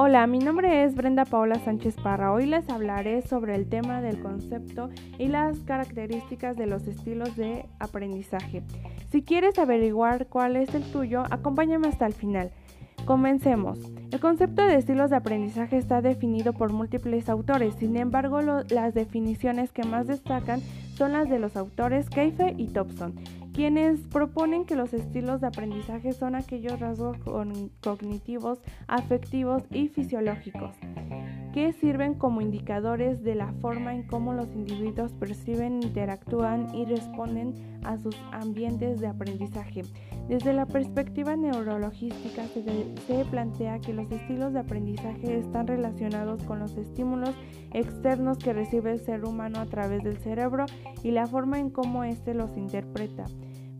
Hola, mi nombre es Brenda Paola Sánchez Parra. Hoy les hablaré sobre el tema del concepto y las características de los estilos de aprendizaje. Si quieres averiguar cuál es el tuyo, acompáñame hasta el final. Comencemos. El concepto de estilos de aprendizaje está definido por múltiples autores, sin embargo las definiciones que más destacan son las de los autores Keife y Thompson quienes proponen que los estilos de aprendizaje son aquellos rasgos cognitivos, afectivos y fisiológicos que sirven como indicadores de la forma en cómo los individuos perciben, interactúan y responden a sus ambientes de aprendizaje. Desde la perspectiva neurologística se, se, plantea que los estilos de aprendizaje están relacionados con los estímulos externos que recibe el ser humano a través del cerebro y la forma en cómo éste los interpreta,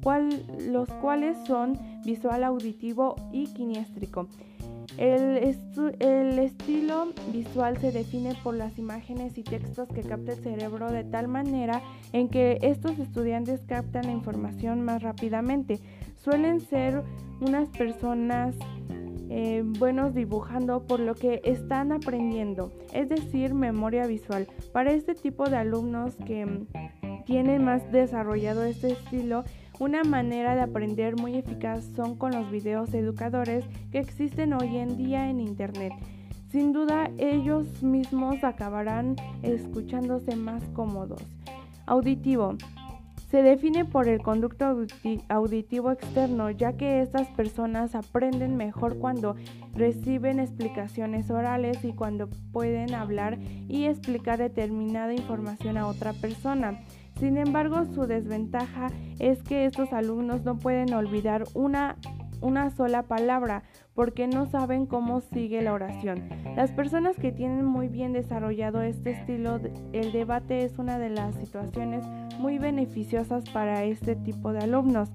los cuales son visual, auditivo y kinéstrico. El, estilo visual se define por las imágenes y textos que capta el cerebro de tal manera en que estos estudiantes captan la información más rápidamente. Suelen ser unas personas eh, buenos dibujando por lo que están aprendiendo, es decir, memoria visual. Para este tipo de alumnos que tienen más desarrollado este estilo, una manera de aprender muy eficaz son con los videos educadores que existen hoy en día en Internet. Sin duda ellos mismos acabarán escuchándose más cómodos. Auditivo. Se define por el conducto auditivo externo, ya que estas personas aprenden mejor cuando reciben explicaciones orales y cuando pueden hablar y explicar determinada información a otra persona. Sin embargo, su desventaja es que estos alumnos no pueden olvidar una, una sola palabra porque no saben cómo sigue la oración. Las personas que tienen muy bien desarrollado este estilo, el debate es una de las situaciones muy beneficiosas para este tipo de alumnos.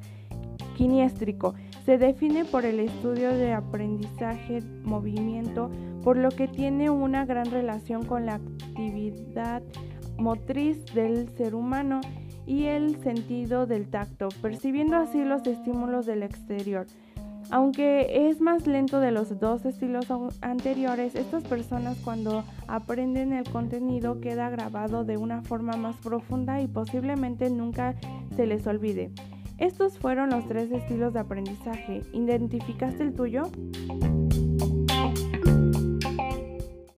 Kiniéstrico. Se define por el estudio de aprendizaje, movimiento, por lo que tiene una gran relación con la actividad motriz del ser humano y el sentido del tacto, percibiendo así los estímulos del exterior. Aunque es más lento de los dos estilos anteriores, estas personas cuando aprenden el contenido queda grabado de una forma más profunda y posiblemente nunca se les olvide. Estos fueron los tres estilos de aprendizaje. ¿Identificaste el tuyo?